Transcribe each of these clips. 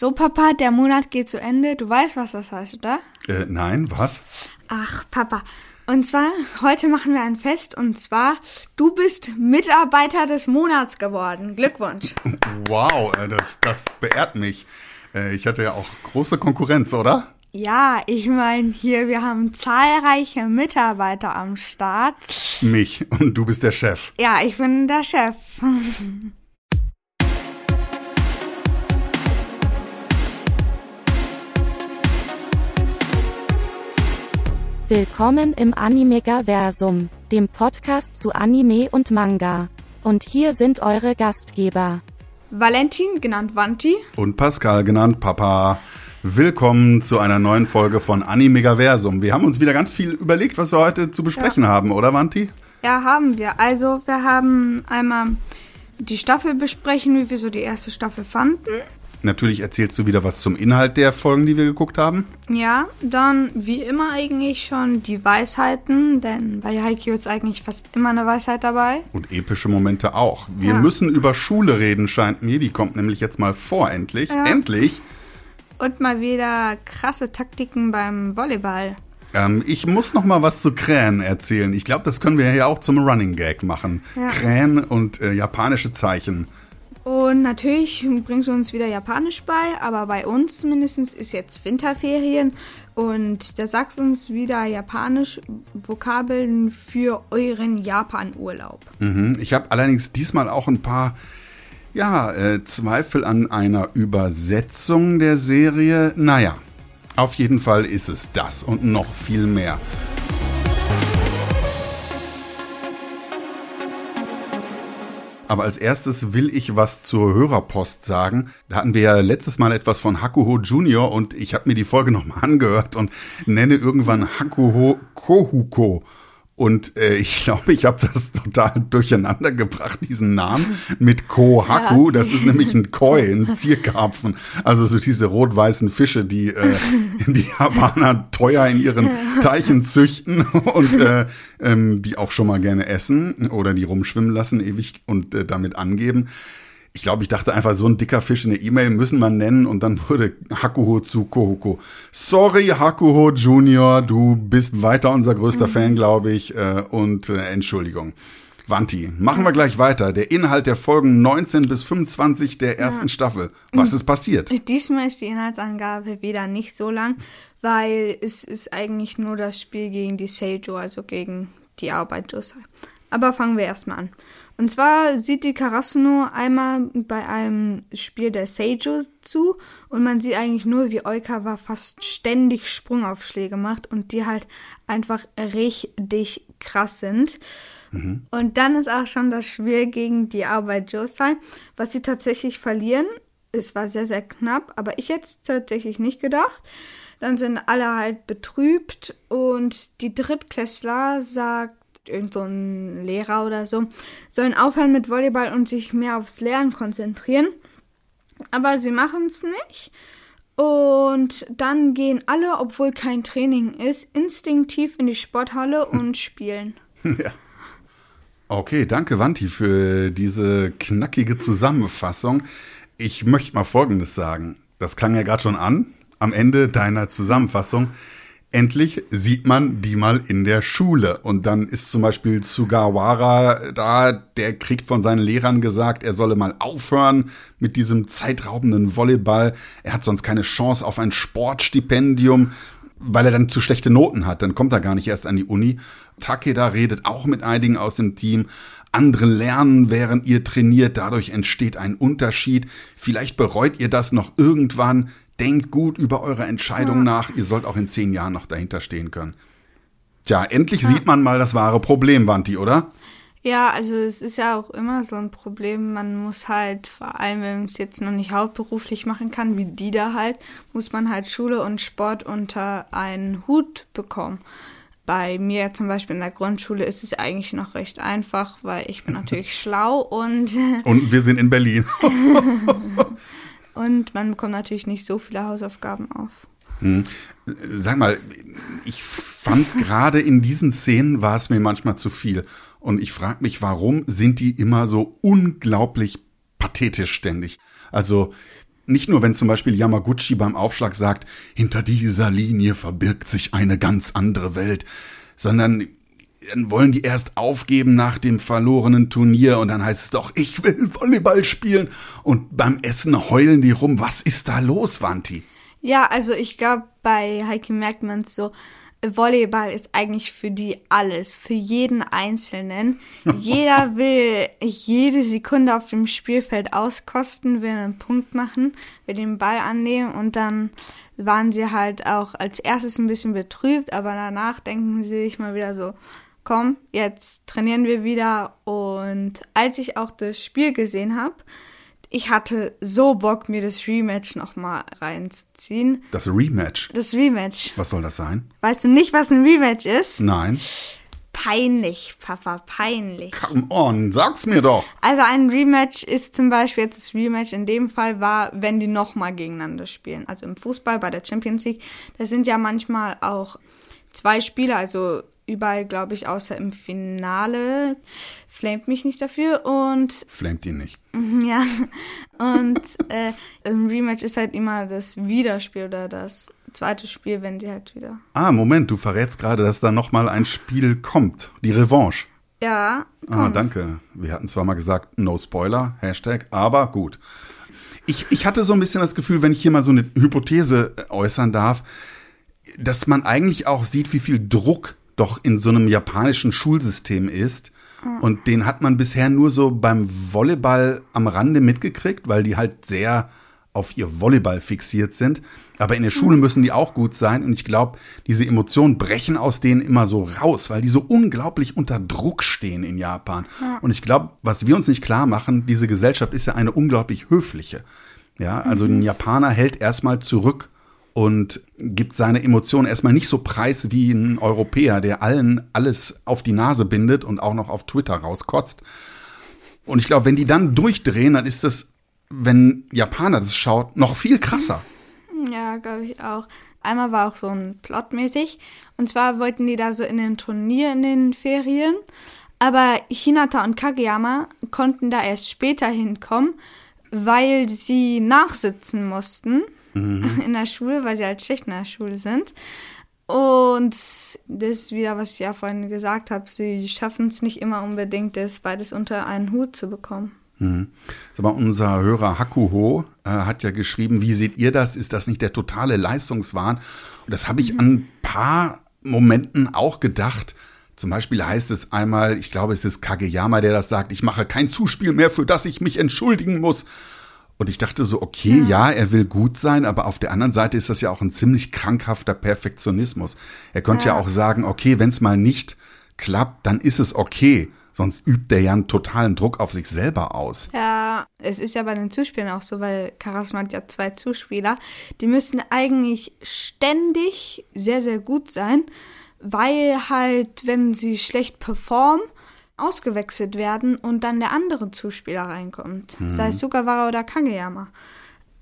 So, Papa, der Monat geht zu Ende. Du weißt, was das heißt, oder? Äh, nein, was? Ach, Papa. Und zwar, heute machen wir ein Fest und zwar, du bist Mitarbeiter des Monats geworden. Glückwunsch. Wow, äh, das, das beehrt mich. Äh, ich hatte ja auch große Konkurrenz, oder? Ja, ich meine, hier, wir haben zahlreiche Mitarbeiter am Start. Mich. Und du bist der Chef. Ja, ich bin der Chef. Willkommen im Animegaversum, dem Podcast zu Anime und Manga. Und hier sind eure Gastgeber. Valentin, genannt Vanti. Und Pascal, genannt Papa. Willkommen zu einer neuen Folge von Animegaversum. Wir haben uns wieder ganz viel überlegt, was wir heute zu besprechen Ja. haben, oder Vanti? Ja, haben wir. Also, wir haben einmal die Staffel besprechen, wie wir so die erste Staffel fanden. Natürlich erzählst du wieder was zum Inhalt der Folgen, die wir geguckt haben. Ja, dann wie immer eigentlich schon die Weisheiten, denn bei Haikyuu ist eigentlich fast immer eine Weisheit dabei. Und epische Momente auch. Wir Ja. müssen über Schule reden, scheint mir. Die kommt nämlich jetzt mal vor, endlich. Ja. Endlich. Und mal wieder krasse Taktiken beim Volleyball. Ähm, ich muss noch mal was zu Krähen erzählen. Ich glaube, das können wir ja auch zum Running Gag machen. Ja. Krähen und äh, japanische Zeichen. Und natürlich bringst du uns wieder Japanisch bei, aber bei uns zumindest ist jetzt Winterferien und da sagst du uns wieder Japanisch Vokabeln für euren Japan-Urlaub. Mhm. Ich habe allerdings diesmal auch ein paar ja, äh, Zweifel an einer Übersetzung der Serie. Naja, auf jeden Fall ist es das und noch viel mehr. Aber als erstes will ich was zur Hörerpost sagen. Da hatten wir ja letztes Mal etwas von Hakuho Junior und ich habe mir die Folge nochmal angehört und nenne irgendwann Hakuho Kohuko. Und äh, ich glaube, ich habe das total durcheinander gebracht, diesen Namen mit Kohaku. Ja. Das ist nämlich ein Koi, ein Zierkarpfen. Also so diese rot-weißen Fische, die äh, die Japaner teuer in ihren Teichen züchten und äh, ähm, die auch schon mal gerne essen oder die rumschwimmen lassen ewig und äh, damit angeben. Ich glaube, ich dachte einfach, so ein dicker Fisch in der E-Mail müssen wir nennen und dann wurde Hakuho zu Kohoko. Sorry, Hakuho Junior, du bist weiter unser größter Fan, glaube ich, äh, und äh, Entschuldigung. Wanti, machen wir gleich weiter. Der Inhalt der Folgen 19 bis 25 der ersten Staffel. Was ist passiert? Diesmal ist die Inhaltsangabe wieder nicht so lang, weil es ist eigentlich nur das Spiel gegen die Seijo, also gegen die Arbeit. Aber fangen wir erstmal an. Und zwar sieht die Karasuno einmal bei einem Spiel der Seijo zu und man sieht eigentlich nur, wie Oikawa fast ständig Sprungaufschläge macht und die halt einfach richtig krass sind. Und dann ist auch schon das Spiel gegen die Arbeit Josai, was sie tatsächlich verlieren. Es war sehr, sehr knapp, aber ich hätte es tatsächlich nicht gedacht. Dann sind alle halt betrübt und die Drittklässler sagt, irgend so ein Lehrer oder so, sollen aufhören mit Volleyball und sich mehr aufs Lernen konzentrieren. Aber sie machen es nicht. Und dann gehen alle, obwohl kein Training ist, instinktiv in die Sporthalle und spielen. Ja. Okay, danke Wanti für diese knackige Zusammenfassung. Ich möchte mal Folgendes sagen. Das klang ja gerade schon an, am Ende deiner Zusammenfassung. Endlich sieht man die mal in der Schule. Und dann ist zum Beispiel Sugawara da, der kriegt von seinen Lehrern gesagt, er solle mal aufhören mit diesem zeitraubenden Volleyball. Er hat sonst keine Chance auf ein Sportstipendium weil er dann zu schlechte Noten hat, dann kommt er gar nicht erst an die Uni. Takeda redet auch mit einigen aus dem Team. Andere lernen, während ihr trainiert. Dadurch entsteht ein Unterschied. Vielleicht bereut ihr das noch irgendwann. Denkt gut über eure Entscheidung nach. Ihr sollt auch in zehn Jahren noch dahinter stehen können. Tja, endlich sieht man mal das wahre Problem, Wanti, oder? Ja, also es ist ja auch immer so ein Problem. Man muss halt, vor allem wenn man es jetzt noch nicht hauptberuflich machen kann, wie die da halt, muss man halt Schule und Sport unter einen Hut bekommen. Bei mir zum Beispiel in der Grundschule ist es eigentlich noch recht einfach, weil ich bin natürlich schlau und, Und wir sind in Berlin. und man bekommt natürlich nicht so viele Hausaufgaben auf. Sag mal, ich fand gerade in diesen Szenen war es mir manchmal zu viel. Und ich frage mich, warum sind die immer so unglaublich pathetisch ständig? Also nicht nur, wenn zum Beispiel Yamaguchi beim Aufschlag sagt, hinter dieser Linie verbirgt sich eine ganz andere Welt, sondern dann wollen die erst aufgeben nach dem verlorenen Turnier und dann heißt es doch, ich will Volleyball spielen und beim Essen heulen die rum. Was ist da los, Wanti? Ja, also ich glaube, bei Heike merkt man es so, Volleyball ist eigentlich für die alles, für jeden Einzelnen. Jeder will jede Sekunde auf dem Spielfeld auskosten, will einen Punkt machen, will den Ball annehmen und dann waren sie halt auch als erstes ein bisschen betrübt, aber danach denken sie sich mal wieder so, komm, jetzt trainieren wir wieder. Und als ich auch das Spiel gesehen habe, ich hatte so Bock, mir das Rematch nochmal reinzuziehen. Das Rematch? Das Rematch. Was soll das sein? Weißt du nicht, was ein Rematch ist? Nein. Peinlich, Papa, peinlich. Come on, sag's mir doch. Also ein Rematch ist zum Beispiel jetzt das Rematch in dem Fall war, wenn die nochmal gegeneinander spielen. Also im Fußball bei der Champions League, da sind ja manchmal auch zwei Spieler, also überall, glaube ich, außer im Finale. Flamet mich nicht dafür und. Flamet ihn nicht. Ja. Und äh, im Rematch ist halt immer das Wiederspiel oder das zweite Spiel, wenn sie halt wieder. Ah, Moment, du verrätst gerade, dass da nochmal ein Spiel kommt. Die Revanche. Ja. Kommt. Ah, danke. Wir hatten zwar mal gesagt, no Spoiler, Hashtag, aber gut. Ich, ich hatte so ein bisschen das Gefühl, wenn ich hier mal so eine Hypothese äußern darf, dass man eigentlich auch sieht, wie viel Druck doch in so einem japanischen Schulsystem ist. Und den hat man bisher nur so beim Volleyball am Rande mitgekriegt, weil die halt sehr auf ihr Volleyball fixiert sind. Aber in der Schule müssen die auch gut sein. Und ich glaube, diese Emotionen brechen aus denen immer so raus, weil die so unglaublich unter Druck stehen in Japan. Und ich glaube, was wir uns nicht klar machen, diese Gesellschaft ist ja eine unglaublich höfliche. Ja, also ein Japaner hält erstmal zurück und gibt seine Emotionen erstmal nicht so preis wie ein Europäer, der allen alles auf die Nase bindet und auch noch auf Twitter rauskotzt. Und ich glaube, wenn die dann durchdrehen, dann ist das, wenn Japaner das schaut, noch viel krasser. Ja, glaube ich auch. Einmal war auch so ein Plotmäßig. Und zwar wollten die da so in den Turnier in den Ferien. Aber Hinata und Kageyama konnten da erst später hinkommen, weil sie nachsitzen mussten mhm. in der Schule, weil sie halt schlecht in der Schule sind. Und das ist wieder, was ich ja vorhin gesagt habe, sie schaffen es nicht immer unbedingt, das beides unter einen Hut zu bekommen. Mhm. Aber unser Hörer Hakuho äh, hat ja geschrieben, wie seht ihr das? Ist das nicht der totale Leistungswahn? Und das habe ich mhm. an ein paar Momenten auch gedacht. Zum Beispiel heißt es einmal, ich glaube, es ist Kageyama, der das sagt, ich mache kein Zuspiel mehr, für das ich mich entschuldigen muss. Und ich dachte so, okay, ja. ja. er will gut sein, aber auf der anderen Seite ist das ja auch ein ziemlich krankhafter Perfektionismus. Er könnte ja, ja auch sagen, okay, wenn es mal nicht klappt, dann ist es okay. Sonst übt er ja einen totalen Druck auf sich selber aus. Ja, es ist ja bei den Zuspielern auch so, weil Karasma hat ja zwei Zuspieler. Die müssen eigentlich ständig sehr, sehr gut sein, weil halt, wenn sie schlecht performen, ausgewechselt werden und dann der andere Zuspieler reinkommt. Mhm. Sei es Sugawara oder Kageyama.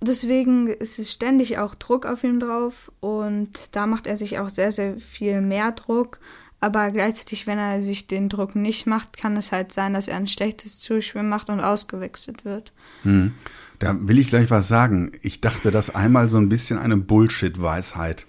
Deswegen ist es ständig auch Druck auf ihm drauf und da macht er sich auch sehr, sehr viel mehr Druck. Aber gleichzeitig, wenn er sich den Druck nicht macht, kann es halt sein, dass er ein schlechtes Zuspiel macht und ausgewechselt wird. Mhm. Da will ich gleich was sagen. Ich dachte, dass einmal so ein bisschen eine Bullshit-Weisheit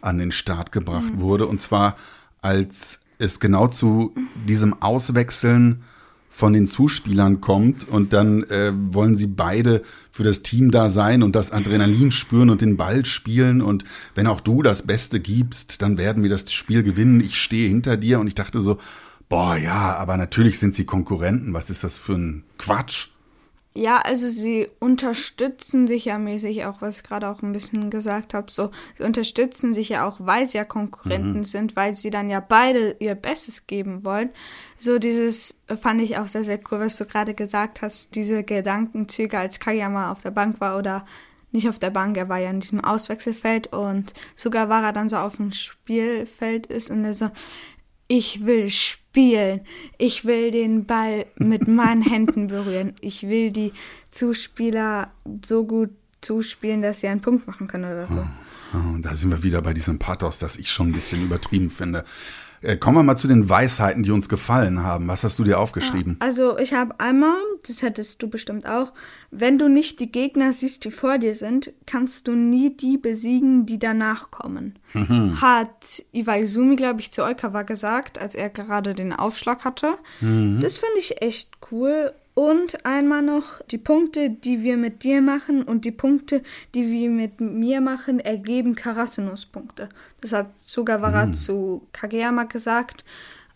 an den Start gebracht mhm. wurde. Und zwar als es genau zu diesem Auswechseln von den Zuspielern kommt und dann äh, wollen sie beide für das Team da sein und das Adrenalin spüren und den Ball spielen und wenn auch du das Beste gibst, dann werden wir das Spiel gewinnen. Ich stehe hinter dir und ich dachte so, boah, ja, aber natürlich sind sie Konkurrenten. Was ist das für ein Quatsch? Ja, also sie unterstützen sich ja mäßig auch, was ich gerade auch ein bisschen gesagt habe. So, sie unterstützen sich ja auch, weil sie ja Konkurrenten mhm. sind, weil sie dann ja beide ihr Bestes geben wollen. So dieses fand ich auch sehr, sehr cool, was du gerade gesagt hast, diese Gedankenzüge, als Kageyama auf der Bank war oder nicht auf der Bank, er war ja in diesem Auswechselfeld und sogar war er dann so auf dem Spielfeld ist und er so, ich will spielen. Ich will den Ball mit meinen Händen berühren. Ich will die Zuspieler so gut zuspielen, dass sie einen Punkt machen können oder so. Oh, da sind wir wieder bei diesem Pathos, das ich schon ein bisschen übertrieben finde. Äh, kommen wir mal zu den Weisheiten, die uns gefallen haben. Was hast du dir aufgeschrieben? Also ich habe einmal, das hättest du bestimmt auch, wenn du nicht die Gegner siehst, die vor dir sind, kannst du nie die besiegen, die danach kommen. Hat Iwaizumi, glaube ich, zu Oikawa gesagt, als er gerade den Aufschlag hatte. Das finde ich echt cool. Und einmal noch, die Punkte, die wir mit dir machen und die Punkte, die wir mit mir machen, ergeben Karasunos-Punkte. Das hat Sugawara zu Kageyama gesagt,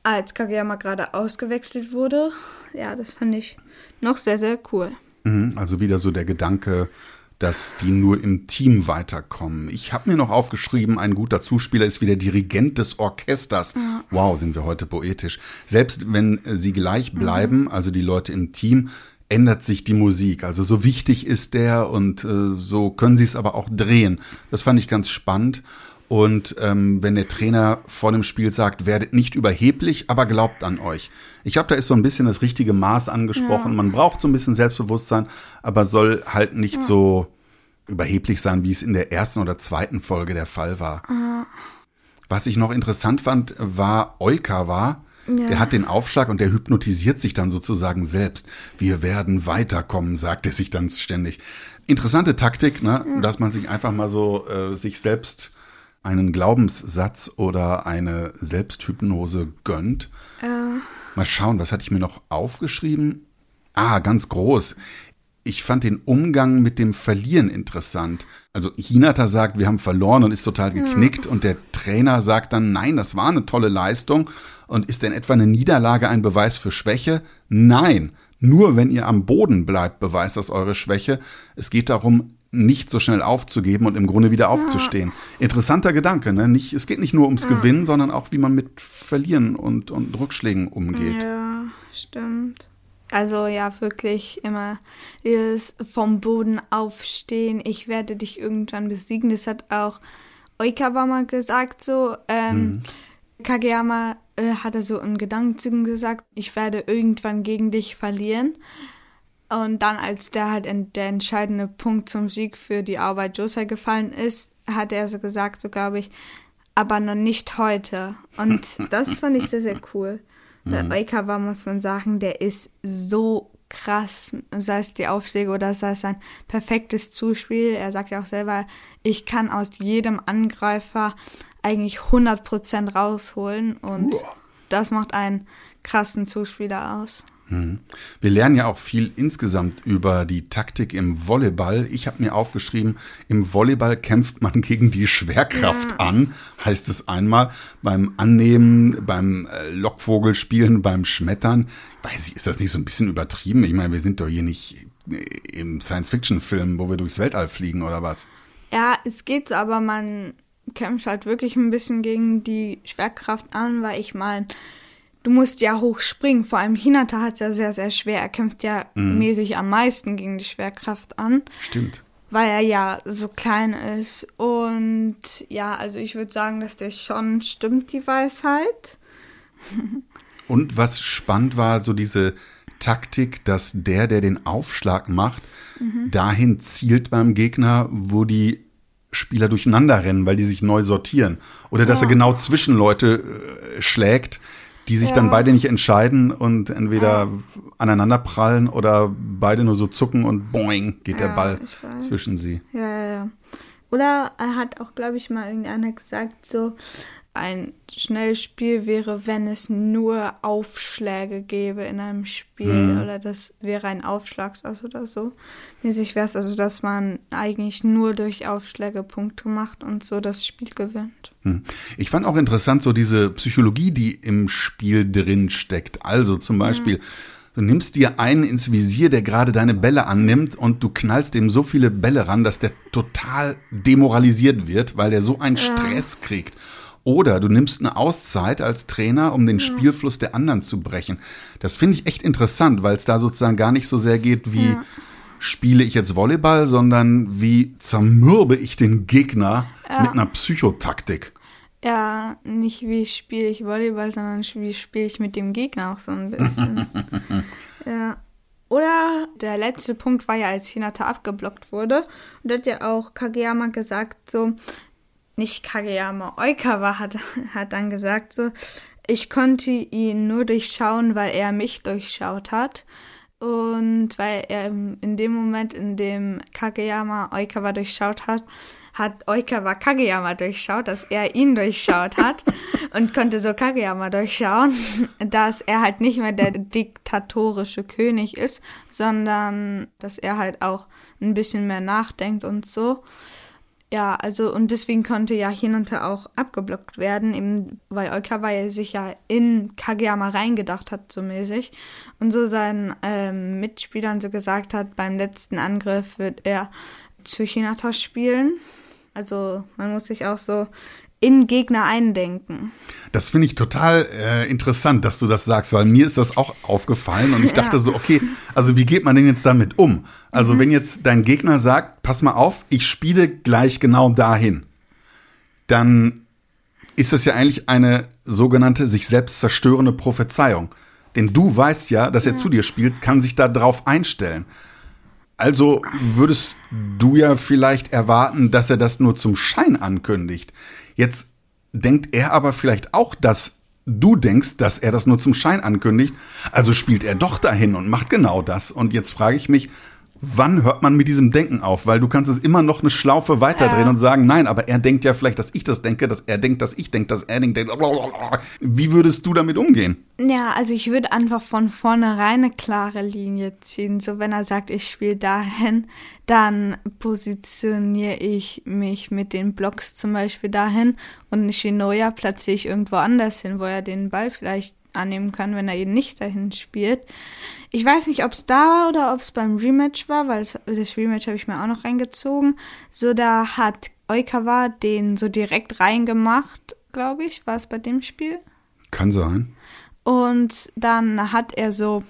als Kageyama gerade ausgewechselt wurde. Ja, das fand ich noch sehr, sehr cool. Mhm, Also wieder so der Gedanke, dass die nur im Team weiterkommen. Ich habe mir noch aufgeschrieben, ein guter Zuspieler ist wie der Dirigent des Orchesters. Wow, sind wir heute poetisch. Selbst wenn äh, sie gleich bleiben, also die Leute im Team, ändert sich die Musik. Also so wichtig ist der und äh, so können sie es aber auch drehen. Das fand ich ganz spannend. Und ähm, wenn der Trainer vor dem Spiel sagt, werdet nicht überheblich, aber glaubt an euch. Ich glaube, da ist so ein bisschen das richtige Maß angesprochen. Man braucht so ein bisschen Selbstbewusstsein, aber soll halt nicht so überheblich sein, wie es in der ersten oder zweiten Folge der Fall war. Was ich noch interessant fand, war Oikawa. Der hat den Aufschlag und der hypnotisiert sich dann sozusagen selbst. Wir werden weiterkommen, sagt er sich dann ständig. Interessante Taktik, ne? dass man sich einfach mal so äh, sich selbst einen Glaubenssatz oder eine Selbsthypnose gönnt. Mal schauen, was hatte ich mir noch aufgeschrieben? Ah, ganz groß. Ich fand den Umgang mit dem Verlieren interessant. Also Hinata sagt, wir haben verloren und ist total geknickt und der Trainer sagt dann, nein, das war eine tolle Leistung und ist denn etwa eine Niederlage ein Beweis für Schwäche? Nein, nur wenn ihr am Boden bleibt, beweist das eure Schwäche. Es geht darum, nicht so schnell aufzugeben und im Grunde wieder aufzustehen. Interessanter Gedanke, ne? Nicht, es geht nicht nur ums Gewinnen, sondern auch, wie man mit Verlieren und, und Rückschlägen umgeht. Ja, stimmt. Also ja, wirklich immer dieses vom Boden aufstehen. Ich werde dich irgendwann besiegen. Das hat auch Oikawa mal gesagt so. Ähm, Kageyama äh, hatte so in Gedankenzügen gesagt, ich werde irgendwann gegen dich verlieren. Und dann, als der halt in, der entscheidende Punkt zum Sieg für die Arbeit Josei gefallen ist, hat er so gesagt, so glaube ich, aber noch nicht heute. Und das fand ich sehr, sehr cool. Weil Oikawa, muss man sagen, der ist so krass, sei es die Aufschläge oder sei es sein perfektes Zuspiel. Er sagt ja auch selber, ich kann aus jedem Angreifer eigentlich 100% rausholen und das macht einen krassen Zuspieler aus. Wir lernen ja auch viel insgesamt über die Taktik im Volleyball. Ich habe mir aufgeschrieben, im Volleyball kämpft man gegen die Schwerkraft an, heißt es einmal. Beim Annehmen, beim äh, Lockvogelspielen, beim Schmettern. Weiß ich, ist das nicht so ein bisschen übertrieben? Ich meine, wir sind doch hier nicht äh, im Science-Fiction-Film, wo wir durchs Weltall fliegen oder was? Ja, es geht so, aber man kämpft halt wirklich ein bisschen gegen die Schwerkraft an, weil ich meine, du musst ja hoch springen. Vor allem Hinata hat es ja sehr, sehr schwer. Er kämpft ja mäßig am meisten gegen die Schwerkraft an, Stimmt. weil er ja so klein ist. Und ja, also ich würde sagen, dass das schon stimmt, die Weisheit. Und was spannend war, so diese Taktik, dass der, der den Aufschlag macht, dahin zielt beim Gegner, wo die Spieler durcheinander rennen, weil die sich neu sortieren. Oder dass er genau zwischen Leute äh, schlägt, die sich dann Ja. beide nicht entscheiden und entweder aneinander prallen oder beide nur so zucken und boing, geht der Ja, Ball ich weiß. zwischen sie. Ja, ja, ja. Oder er hat auch, glaube ich, mal irgendeiner gesagt, so ein Schnellspiel wäre, wenn es nur Aufschläge gäbe in einem Spiel. Oder das wäre ein Aufschlagsass oder so. Mäßig wäre es also, dass man eigentlich nur durch Aufschläge Punkte macht und so das Spiel gewinnt. Hm. Ich fand auch interessant so diese Psychologie, die im Spiel drin steckt. Also zum Beispiel, du nimmst dir einen ins Visier, der gerade deine Bälle annimmt und du knallst dem so viele Bälle ran, dass der total demoralisiert wird, weil der so einen Stress kriegt. Oder du nimmst eine Auszeit als Trainer, um den Spielfluss der anderen zu brechen. Das finde ich echt interessant, weil es da sozusagen gar nicht so sehr geht wie spiele ich jetzt Volleyball, sondern wie zermürbe ich den Gegner mit einer Psychotaktik. Ja, nicht wie spiele ich Volleyball, sondern wie spiele ich mit dem Gegner auch so ein bisschen. ja. Oder der letzte Punkt war ja, als Hinata abgeblockt wurde. Und da hat ja auch Kageyama gesagt, so, nicht Kageyama, Oikawa hat, hat dann gesagt so, ich konnte ihn nur durchschauen, weil er mich durchschaut hat. Und weil er in dem Moment, in dem Kageyama Oikawa durchschaut hat, hat Oikawa Kageyama durchschaut, dass er ihn durchschaut hat und konnte so Kageyama durchschauen, dass er halt nicht mehr der diktatorische König ist, sondern dass er halt auch ein bisschen mehr nachdenkt und so. Ja, also und deswegen konnte ja Hinunter auch abgeblockt werden, eben weil Oikawa sich ja in Kageyama reingedacht hat, so mäßig. Und so seinen ähm, Mitspielern so gesagt hat, beim letzten Angriff wird er zu Hinata spielen. Also man muss sich auch so in Gegner eindenken. Das finde ich total äh, interessant, dass du das sagst, weil mir ist das auch aufgefallen und ich dachte ja. so, okay, also wie geht man denn jetzt damit um? Also mhm. wenn jetzt dein Gegner sagt, pass mal auf, ich spiele gleich genau dahin, dann ist das ja eigentlich eine sogenannte sich selbst zerstörende Prophezeiung. Denn du weißt ja, dass er ja. zu dir spielt, kann sich da drauf einstellen. Also würdest du ja vielleicht erwarten, dass er das nur zum Schein ankündigt. Jetzt denkt er aber vielleicht auch, dass du denkst, dass er das nur zum Schein ankündigt. Also spielt er doch dahin und macht genau das. Und jetzt frage ich mich, wann hört man mit diesem Denken auf? Weil du kannst es immer noch eine Schlaufe weiterdrehen ja. und sagen, nein, aber er denkt ja vielleicht, dass ich das denke, dass er denkt, dass ich denke, dass er denkt. Wie würdest du damit umgehen? Ja, also ich würde einfach von vornherein eine klare Linie ziehen. So wenn er sagt, ich spiele dahin, dann positioniere ich mich mit den Blocks zum Beispiel dahin und Shinoya platziere ich irgendwo anders hin, wo er den Ball vielleicht annehmen kann, wenn er ihn nicht dahin spielt. Ich weiß nicht, ob es da war oder ob es beim Rematch war, weil das Rematch habe ich mir auch noch reingezogen. So, da hat Oikawa den so direkt reingemacht, glaube ich. War es bei dem Spiel? Kann sein. Und dann hat er so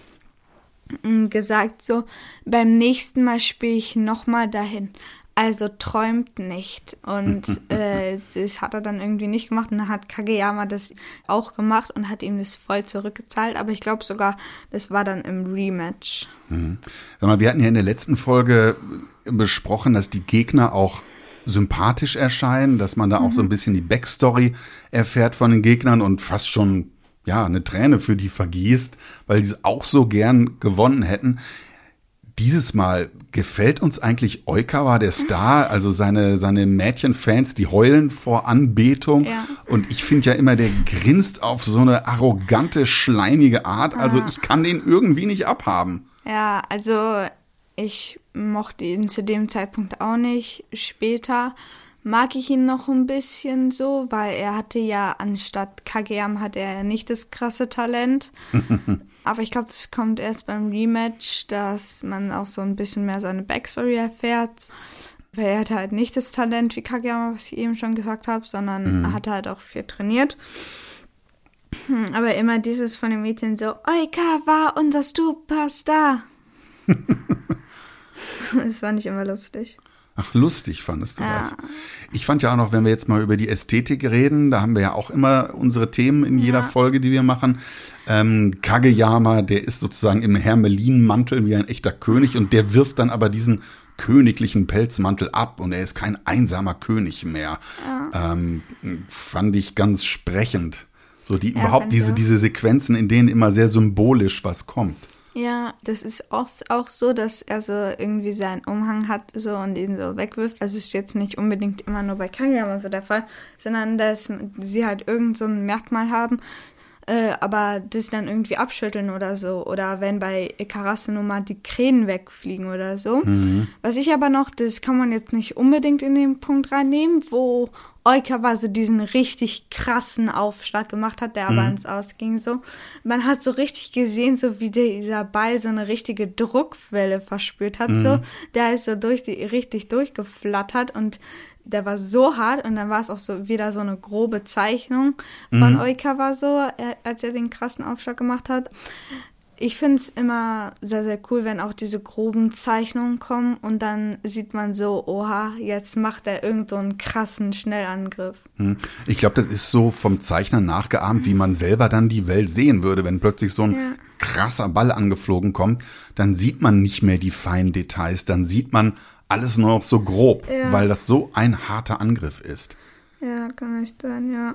mm, gesagt, so, beim nächsten Mal spiele ich nochmal dahin. Also träumt nicht. Und äh, das hat er dann irgendwie nicht gemacht. Und dann hat Kageyama das auch gemacht und hat ihm das voll zurückgezahlt. Aber ich glaube sogar, das war dann im Rematch. Mhm. Sag mal, wir hatten ja in der letzten Folge besprochen, dass die Gegner auch sympathisch erscheinen, dass man da mhm. auch so ein bisschen die Backstory erfährt von den Gegnern und fast schon ja eine Träne für die vergießt, weil die es auch so gern gewonnen hätten dieses Mal gefällt uns eigentlich Oikawa, der Star, also seine, seine Mädchenfans, die heulen vor Anbetung. Ja. Und ich finde ja immer, der grinst auf so eine arrogante, schleimige Art. Also ich kann den irgendwie nicht abhaben. Ja, also ich mochte ihn zu dem Zeitpunkt auch nicht. Später mag ich ihn noch ein bisschen so, weil er hatte ja anstatt Kageyam hat er nicht das krasse Talent. Aber ich glaube, das kommt erst beim Rematch, dass man auch so ein bisschen mehr seine Backstory erfährt. Weil er hatte halt nicht das Talent wie Kageyama, was ich eben schon gesagt habe, sondern mhm. hat halt auch viel trainiert. Hm, aber immer dieses von den Mädchen so, Oika war unser Superstar. das fand ich immer lustig. Ach, lustig fandest du ja. das. Ich fand ja auch noch, wenn wir jetzt mal über die Ästhetik reden, da haben wir ja auch immer unsere Themen in jeder ja. Folge, die wir machen. Ähm, Kageyama, der ist sozusagen im Hermelinmantel wie ein echter König und der wirft dann aber diesen königlichen Pelzmantel ab und er ist kein einsamer König mehr. Ja. Ähm, fand ich ganz sprechend. So die überhaupt diese, diese Sequenzen, in denen immer sehr symbolisch was kommt. Ja, das ist oft auch so, dass er so irgendwie seinen Umhang hat so und ihn so wegwirft. Also ist jetzt nicht unbedingt immer nur bei Kageyama so der Fall, sondern dass sie halt irgend so ein Merkmal haben, äh, aber das dann irgendwie abschütteln oder so. Oder wenn bei Karasunoma die Krähen wegfliegen oder so. Mhm. Was ich aber noch, das kann man jetzt nicht unbedingt in den Punkt reinnehmen, wo Oikawa so diesen richtig krassen Aufschlag gemacht hat, der aber mhm. ins Ausging so. Man hat so richtig gesehen, so wie dieser Ball so eine richtige Druckwelle verspürt hat, mhm. so. Der ist so durch die, richtig durchgeflattert und der war so hart und dann war es auch so wieder so eine grobe Zeichnung von mhm. Oikawa so, als er den krassen Aufschlag gemacht hat. Ich finde es immer sehr, sehr cool, wenn auch diese groben Zeichnungen kommen und dann sieht man so, oha, jetzt macht er irgendeinen so krassen Schnellangriff. Hm. Ich glaube, das ist so vom Zeichner nachgeahmt, wie man selber dann die Welt sehen würde, wenn plötzlich so ein ja. krasser Ball angeflogen kommt, dann sieht man nicht mehr die feinen Details, dann sieht man alles nur noch so grob, ja. weil das so ein harter Angriff ist. Ja, kann nicht sein, ja.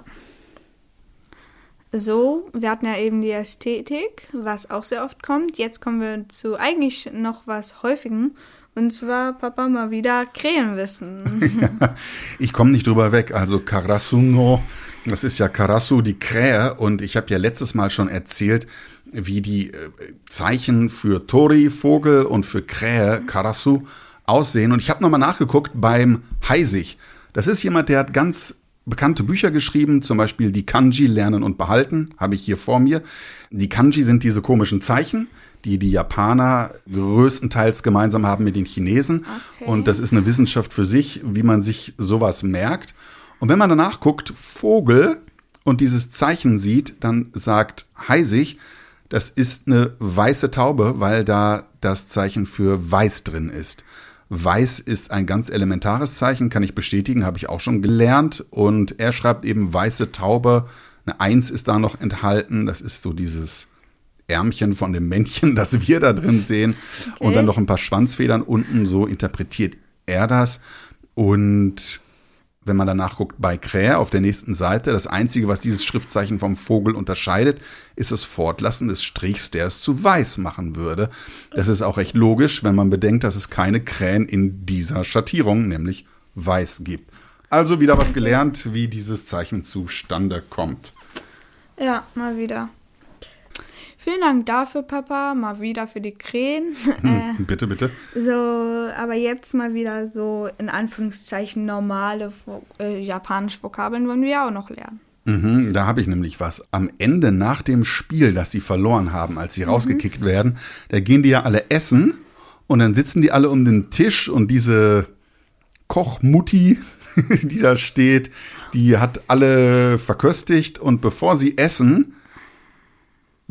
So, wir hatten ja eben die Ästhetik, was auch sehr oft kommt. Jetzt kommen wir zu eigentlich noch was Häufigen. Und zwar, Papa, mal wieder Krähenwissen. ja, ich komme nicht drüber weg. Also Karasuno, das ist ja Karasu, die Krähe. Und ich habe ja letztes Mal schon erzählt, wie die äh, Zeichen für Tori, Vogel und für Krähe, Karasu, aussehen. Und ich habe nochmal nachgeguckt beim Heisig. Das ist jemand, der hat ganz bekannte Bücher geschrieben, zum Beispiel die Kanji Lernen und Behalten, habe ich hier vor mir. Die Kanji sind diese komischen Zeichen, die die Japaner größtenteils gemeinsam haben mit den Chinesen. Okay. Und das ist eine Wissenschaft für sich, wie man sich sowas merkt. Und wenn man danach guckt, Vogel und dieses Zeichen sieht, dann sagt Heisig, das ist eine weiße Taube, weil da das Zeichen für weiß drin ist. Weiß ist ein ganz elementares Zeichen, kann ich bestätigen, habe ich auch schon gelernt. Und er schreibt eben weiße Taube. Eine Eins ist da noch enthalten. Das ist so dieses Ärmchen von dem Männchen, das wir da drin sehen. Okay. Und dann noch ein paar Schwanzfedern unten. So interpretiert er das. Und wenn man danach guckt bei Krähe auf der nächsten Seite, das Einzige, was dieses Schriftzeichen vom Vogel unterscheidet, ist das Fortlassen des Strichs, der es zu weiß machen würde. Das ist auch recht logisch, wenn man bedenkt, dass es keine Krähen in dieser Schattierung, nämlich weiß, gibt. Also wieder was gelernt, wie dieses Zeichen zustande kommt. Ja, mal wieder. Vielen Dank dafür, Papa. Mal wieder für die Krähen. Hm, äh, bitte, bitte. So, aber jetzt mal wieder so in Anführungszeichen normale äh, japanische Vokabeln wollen wir auch noch lernen. Mhm, da habe ich nämlich was. Am Ende nach dem Spiel, das sie verloren haben, als sie mhm. rausgekickt werden, da gehen die ja alle essen und dann sitzen die alle um den Tisch und diese Kochmutti, die da steht, die hat alle verköstigt und bevor sie essen,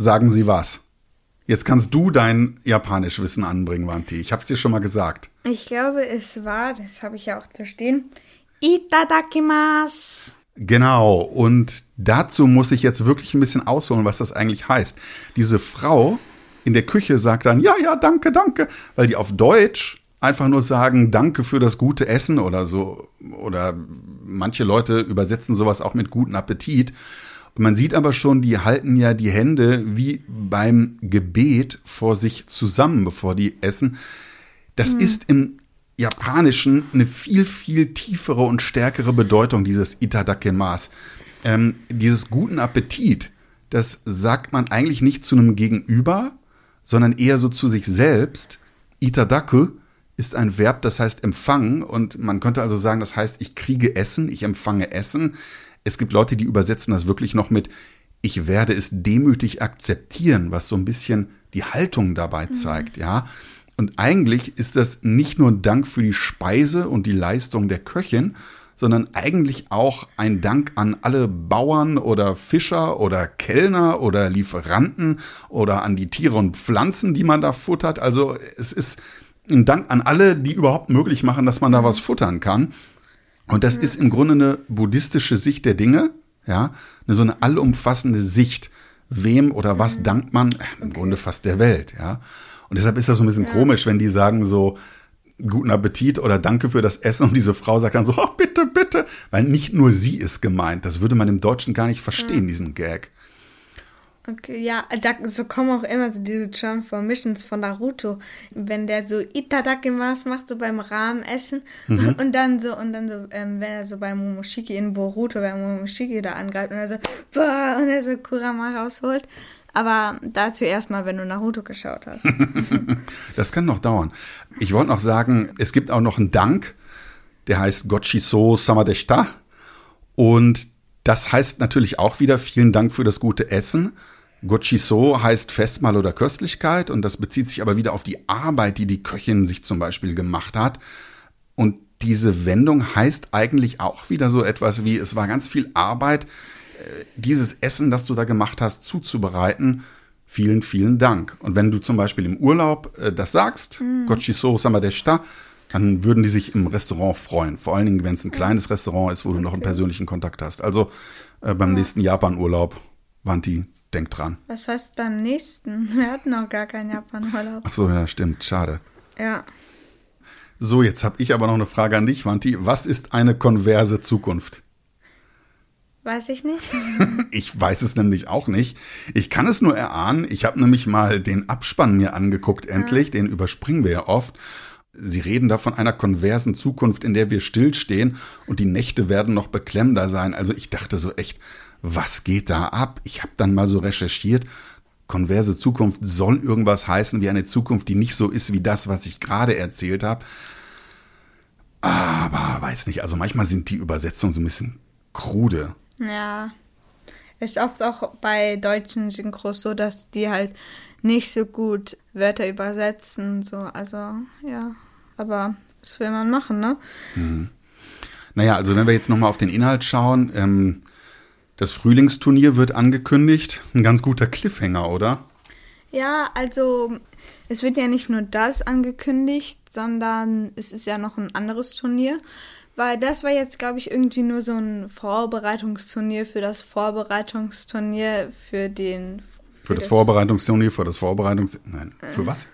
sagen sie was. Jetzt kannst du dein Japanischwissen anbringen, Wanti. Ich habe es dir schon mal gesagt. Ich glaube, es war, das habe ich ja auch da stehen, Itadakimasu. Genau, und dazu muss ich jetzt wirklich ein bisschen ausholen, was das eigentlich heißt. Diese Frau in der Küche sagt dann, ja, ja, danke, danke, weil die auf Deutsch einfach nur sagen, danke für das gute Essen oder so. Oder manche Leute übersetzen sowas auch mit guten Appetit. Man sieht aber schon, die halten ja die Hände wie beim Gebet vor sich zusammen, bevor die essen. Das mhm. ist im Japanischen eine viel, viel tiefere und stärkere Bedeutung, dieses Itadakimasu. Ähm, dieses guten Appetit, das sagt man eigentlich nicht zu einem Gegenüber, sondern eher so zu sich selbst. Itadaku ist ein Verb, das heißt empfangen und man könnte also sagen, das heißt, ich kriege Essen, ich empfange Essen. Es gibt Leute, die übersetzen das wirklich noch mit, ich werde es demütig akzeptieren, was so ein bisschen die Haltung dabei mhm. zeigt, mhm. ja. Und eigentlich ist das nicht nur ein Dank für die Speise und die Leistung der Köchin, sondern eigentlich auch ein Dank an alle Bauern oder Fischer oder Kellner oder Lieferanten oder an die Tiere und Pflanzen, die man da futtert. Also es ist ein Dank an alle, die überhaupt möglich machen, dass man da was futtern kann. Und das ist im Grunde eine buddhistische Sicht der Dinge, ja, eine so eine allumfassende Sicht. Wem oder was mhm. dankt man? Im okay. Grunde fast der Welt, ja. Und deshalb ist das so ein bisschen ja. komisch, wenn die sagen so, guten Appetit oder danke für das Essen und diese Frau sagt dann so, oh, bitte, bitte, weil nicht nur sie ist gemeint. Das würde man im Deutschen gar nicht verstehen, ja. diesen Gag. Okay, ja, da, so kommen auch immer so diese Transformations von Naruto, wenn der so Itadakimasu macht, so beim Rahmenessen mhm. und dann so, und dann so, ähm, wenn er so bei Momoshiki in Boruto, wenn Momoshiki da angreift und er so, boah, und er so Kurama rausholt. Aber dazu erstmal, wenn du Naruto geschaut hast. das kann noch dauern. Ich wollte noch sagen, es gibt auch noch einen Dank, der heißt Gochiso Samadeshita und das heißt natürlich auch wieder vielen Dank für das gute Essen. Gochiso heißt Festmahl oder Köstlichkeit und das bezieht sich aber wieder auf die Arbeit, die die Köchin sich zum Beispiel gemacht hat. Und diese Wendung heißt eigentlich auch wieder so etwas wie, es war ganz viel Arbeit, äh, dieses Essen, das du da gemacht hast, zuzubereiten. Vielen, vielen Dank. Und wenn du zum Beispiel im Urlaub äh, das sagst, mhm. Gochiso Samadeshita, dann würden die sich im Restaurant freuen. Vor allen Dingen, wenn es ein kleines Restaurant ist, wo du noch einen persönlichen Kontakt hast. Also äh, beim ja. nächsten Japan-Urlaub, Wanti, denk dran. Was heißt beim nächsten? Wir hatten noch gar keinen Japan-Urlaub. Ach so, ja, stimmt. Schade. Ja. So, jetzt habe ich aber noch eine Frage an dich, Wanti. Was ist eine konverse Zukunft? Weiß ich nicht. Ich weiß es nämlich auch nicht. Ich kann es nur erahnen. Ich habe nämlich mal den Abspann mir angeguckt, endlich. Ja. Den überspringen wir ja oft. Sie reden da von einer konversen Zukunft, in der wir stillstehen und die Nächte werden noch beklemmender sein. Also ich dachte so echt, was geht da ab? Ich habe dann mal so recherchiert. Konverse Zukunft soll irgendwas heißen wie eine Zukunft, die nicht so ist wie das, was ich gerade erzählt habe. Aber weiß nicht, also manchmal sind die Übersetzungen so ein bisschen krude. Ja. Ist oft auch bei deutschen Synchros so, dass die halt nicht so gut Wörter übersetzen. So, also, ja. Aber was will man machen, ne? Mhm. Naja, also wenn wir jetzt nochmal auf den Inhalt schauen, ähm, das Frühlingsturnier wird angekündigt. Ein ganz guter Cliffhanger, oder? Ja, also es wird ja nicht nur das angekündigt, sondern es ist ja noch ein anderes Turnier. Weil das war jetzt, glaube ich, irgendwie nur so ein Vorbereitungsturnier für das Vorbereitungsturnier für den. Für, für das, das, Vorbereitungsturnier, für das Vorbereitungs. Nein, für was?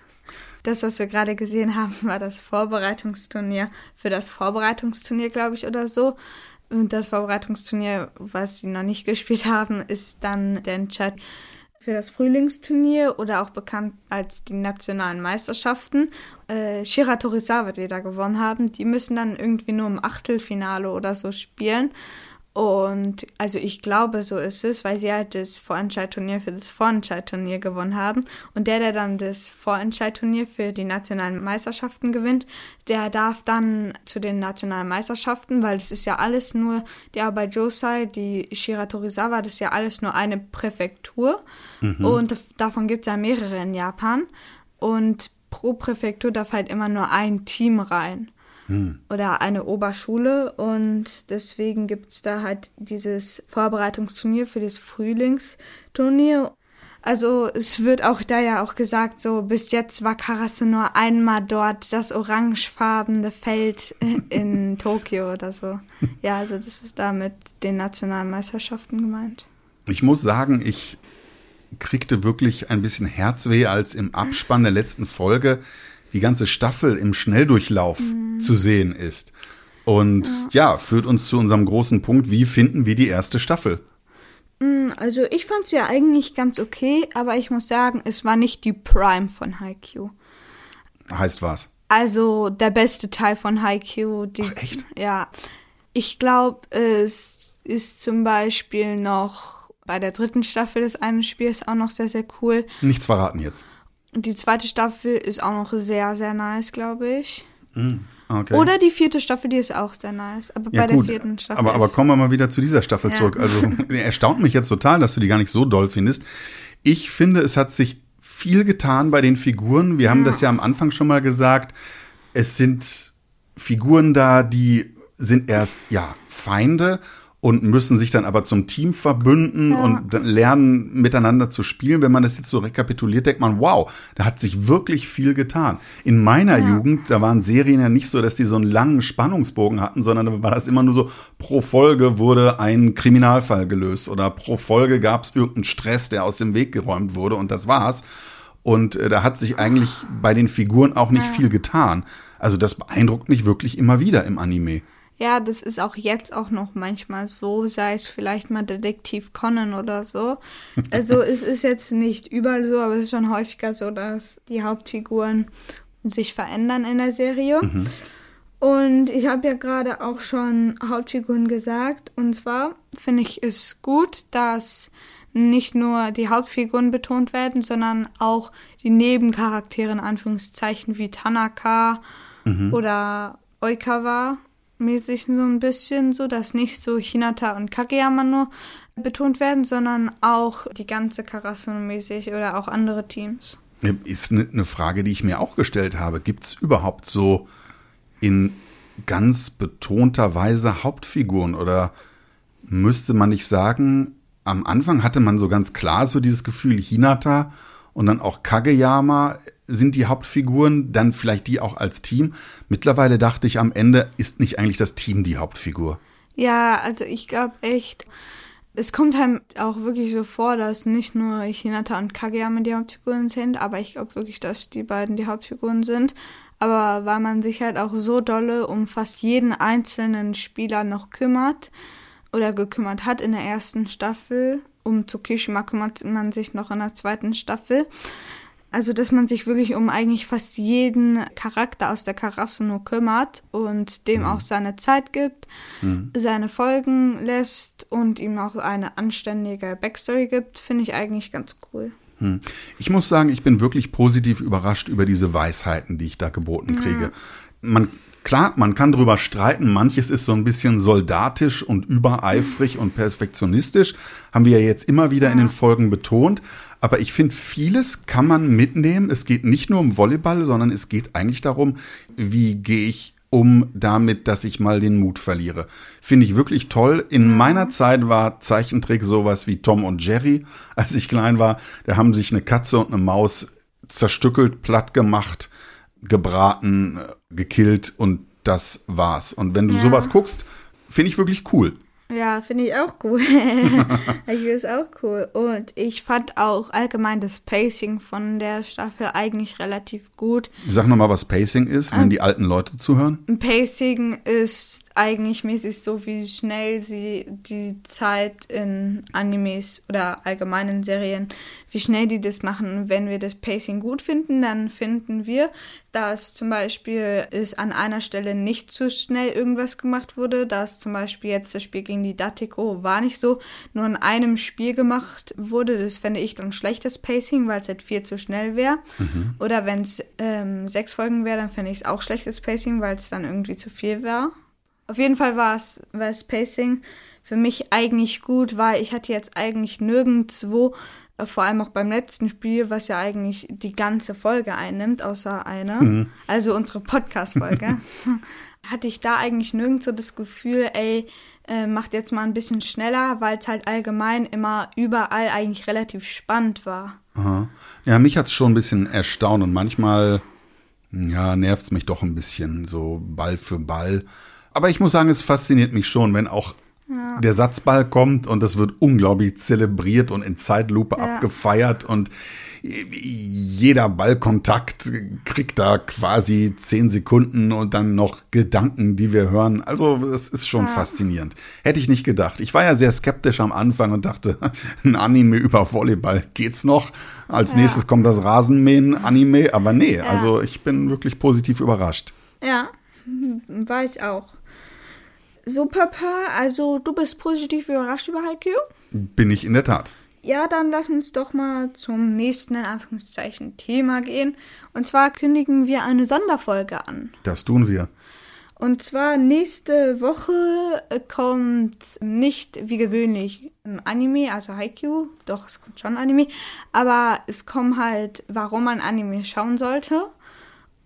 Das, was wir gerade gesehen haben, war das Vorbereitungsturnier für das Vorbereitungsturnier, glaube ich, oder so. Und das Vorbereitungsturnier, was sie noch nicht gespielt haben, ist dann der Entscheid für das Frühlingsturnier oder auch bekannt als die nationalen Meisterschaften. Äh, Shira Torisawa, die da gewonnen haben, die müssen dann irgendwie nur im Achtelfinale oder so spielen. Und also ich glaube, so ist es, weil sie halt das Vorentscheidturnier für das Vorentscheidturnier gewonnen haben. Und der, der dann das Vorentscheidturnier für die nationalen Meisterschaften gewinnt, der darf dann zu den nationalen Meisterschaften, weil es ist ja alles nur, die Arbeit Josai, die Shiratorizawa, das ist ja alles nur eine Präfektur. Mhm. Und das, davon gibt es ja mehrere in Japan. Und pro Präfektur darf halt immer nur ein Team rein hm. oder eine Oberschule und deswegen gibt es da halt dieses Vorbereitungsturnier für das Frühlingsturnier. Also es wird auch da ja auch gesagt, so bis jetzt war Karase nur einmal dort, das orangefarbene Feld in Tokio oder so. Ja, also das ist da mit den nationalen Meisterschaften gemeint. Ich muss sagen, ich kriegte wirklich ein bisschen Herzweh, als im Abspann der letzten Folge die ganze Staffel im Schnelldurchlauf mhm. zu sehen ist. Und ja. ja, führt uns zu unserem großen Punkt, wie finden wir die erste Staffel? Mm, also ich fand es ja eigentlich ganz okay, aber ich muss sagen, es war nicht die Prime von Haikyuu. Heißt was? Also der beste Teil von Haikyuu. Die, Ach, echt? Ja. Ich glaube, es ist zum Beispiel noch bei der dritten Staffel des einen Spiels auch noch sehr, sehr cool. Nichts verraten jetzt. Die zweite Staffel ist auch noch sehr, sehr nice, glaube ich. Mm, okay. Oder die vierte Staffel, die ist auch sehr nice. Aber ja, bei gut, der vierten Staffel. Aber, aber kommen wir mal wieder zu dieser Staffel ja. zurück. Also erstaunt mich jetzt total, dass du die gar nicht so doll findest. Ich finde, es hat sich viel getan bei den Figuren. Wir ja. haben das ja am Anfang schon mal gesagt. Es sind Figuren da, die sind erst ja Feinde und müssen sich dann aber zum Team verbünden ja. und lernen miteinander zu spielen. Wenn man das jetzt so rekapituliert, denkt man, wow, da hat sich wirklich viel getan. In meiner ja. Jugend, da waren Serien ja nicht so, dass die so einen langen Spannungsbogen hatten, sondern da war das immer nur so, pro Folge wurde ein Kriminalfall gelöst oder pro Folge gab es irgendeinen Stress, der aus dem Weg geräumt wurde und das war's. Und äh, da hat sich eigentlich bei den Figuren auch nicht ja. viel getan. Also das beeindruckt mich wirklich immer wieder im Anime. Ja, das ist auch jetzt auch noch manchmal so, sei es vielleicht mal Detektiv Conan oder so. Also es ist jetzt nicht überall so, aber es ist schon häufiger so, dass die Hauptfiguren sich verändern in der Serie. Mhm. Und ich habe ja gerade auch schon Hauptfiguren gesagt. Und zwar finde ich es gut, dass nicht nur die Hauptfiguren betont werden, sondern auch die Nebencharaktere in Anführungszeichen wie Tanaka mhm. oder Oikawa mäßig so ein bisschen so, dass nicht so Hinata und Kageyama nur betont werden, sondern auch die ganze Karasuno mäßig oder auch andere Teams. Ist eine ne Frage, die ich mir auch gestellt habe. Gibt es überhaupt so in ganz betonter Weise Hauptfiguren oder müsste man nicht sagen, am Anfang hatte man so ganz klar so dieses Gefühl, Hinata und dann auch Kageyama sind die Hauptfiguren, dann vielleicht die auch als Team. Mittlerweile dachte ich am Ende, ist nicht eigentlich das Team die Hauptfigur? Ja, also ich glaube echt, es kommt halt auch wirklich so vor, dass nicht nur Hinata und Kageyama die Hauptfiguren sind, aber ich glaube wirklich, dass die beiden die Hauptfiguren sind. Aber weil man sich halt auch so dolle um fast jeden einzelnen Spieler noch kümmert, oder gekümmert hat in der ersten Staffel. Um Tsukishima kümmert man sich noch in der zweiten Staffel. Also, dass man sich wirklich um eigentlich fast jeden Charakter aus der Karasuno kümmert und dem auch seine Zeit gibt, seine Folgen lässt und ihm auch eine anständige Backstory gibt, finde ich eigentlich ganz cool. Hm. Ich muss sagen, ich bin wirklich positiv überrascht über diese Weisheiten, die ich da geboten kriege. Man, klar, man kann drüber streiten. Manches ist so ein bisschen soldatisch und übereifrig und perfektionistisch. Haben wir ja jetzt immer wieder in den Folgen betont. Aber ich finde, vieles kann man mitnehmen. Es geht nicht nur um Volleyball, sondern es geht eigentlich darum, wie gehe ich um damit, dass ich mal den Mut verliere. Finde ich wirklich toll. In meiner Zeit war Zeichentrick sowas wie Tom und Jerry, als ich klein war. Da haben sich eine Katze und eine Maus zerstückelt, platt gemacht, gebraten, gekillt und das war's. Und wenn du Ja. sowas guckst, finde ich wirklich cool. Ja, finde ich auch cool. ich finde es auch cool. Und ich fand auch allgemein das Pacing von der Staffel eigentlich relativ gut. Sag noch mal, was Pacing ist, wenn die alten Leute zuhören. Pacing ist eigentlich mäßig so, wie schnell sie die Zeit in Animes oder allgemeinen Serien, wie schnell die das machen. Wenn wir das Pacing gut finden, dann finden wir, dass zum Beispiel es an einer Stelle nicht zu schnell irgendwas gemacht wurde, dass zum Beispiel jetzt das Spiel gegen die Datiko war nicht so, nur in einem Spiel gemacht wurde. Das fände ich dann schlechtes Pacing, weil es halt viel zu schnell wäre. Oder wenn es ähm, sechs Folgen wäre, dann fände ich es auch schlechtes Pacing, weil es dann irgendwie zu viel war. Auf jeden Fall war es war das Pacing für mich eigentlich gut, weil ich hatte jetzt eigentlich nirgendwo, äh, vor allem auch beim letzten Spiel, was ja eigentlich die ganze Folge einnimmt, außer eine, also unsere Podcast-Folge, hatte ich da eigentlich nirgendwo das Gefühl, ey, äh, macht jetzt mal ein bisschen schneller, weil es halt allgemein immer überall eigentlich relativ spannend war. Aha. Ja, mich hat's schon ein bisschen erstaunt und manchmal, ja, nervt's mich doch ein bisschen, so Ball für Ball. Aber ich muss sagen, es fasziniert mich schon, wenn auch der Satzball kommt und das wird unglaublich zelebriert und in Zeitlupe Ja. abgefeiert und jeder Ballkontakt kriegt da quasi zehn Sekunden und dann noch Gedanken, die wir hören. Also es ist schon faszinierend. Hätte ich nicht gedacht. Ich war ja sehr skeptisch am Anfang und dachte, ein Anime über Volleyball geht's noch. Als nächstes kommt das Rasenmähen-Anime, aber nee, also ich bin wirklich positiv überrascht. Ja, war ich auch. So, Papa, also du bist positiv überrascht über Haikyuu? Bin ich in der Tat. Ja, dann lass uns doch mal zum nächsten, in Anführungszeichen, Thema gehen. Und zwar kündigen wir eine Sonderfolge an. Das tun wir. Und zwar nächste Woche kommt nicht wie gewöhnlich ein Anime, also Haikyuu, doch es kommt schon Anime, aber es kommt halt, warum man Anime schauen sollte.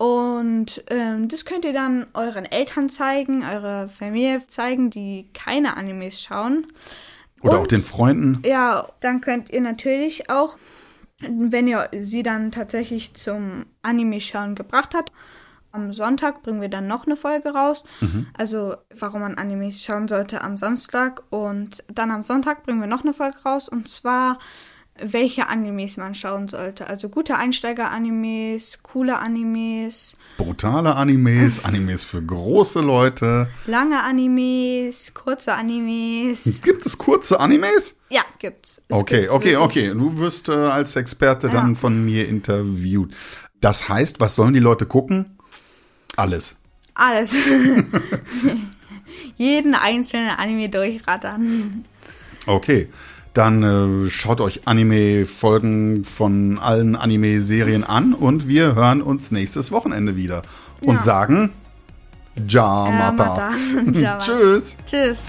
Und ähm, das könnt ihr dann euren Eltern zeigen, eurer Familie zeigen, die keine Animes schauen. Oder Und- auch den Freunden. Ja, dann könnt ihr natürlich auch, wenn ihr sie dann tatsächlich zum Anime-Schauen gebracht habt, am Sonntag bringen wir dann noch eine Folge raus. Also, warum man Animes schauen sollte am Samstag. Und dann am Sonntag bringen wir noch eine Folge raus. Und zwar, welche Animes man schauen sollte. Also gute Einsteiger-Animes, coole Animes, Brutale Animes, Animes für große Leute. lange Animes, kurze Animes. Gibt es kurze Animes? Ja, gibt's. Es Okay, gibt okay, wirklich- okay. Du wirst äh, als Experte dann Ja. von mir interviewt. Das heißt, was sollen die Leute gucken? Alles. Alles. Jeden einzelnen Anime durchrattern. Okay. Dann äh, schaut euch Anime-Folgen von allen Anime-Serien an und wir hören uns nächstes Wochenende wieder und Ja. sagen Ja, Ja, Mata. Mata. Ciao. Tschüss. Tschüss.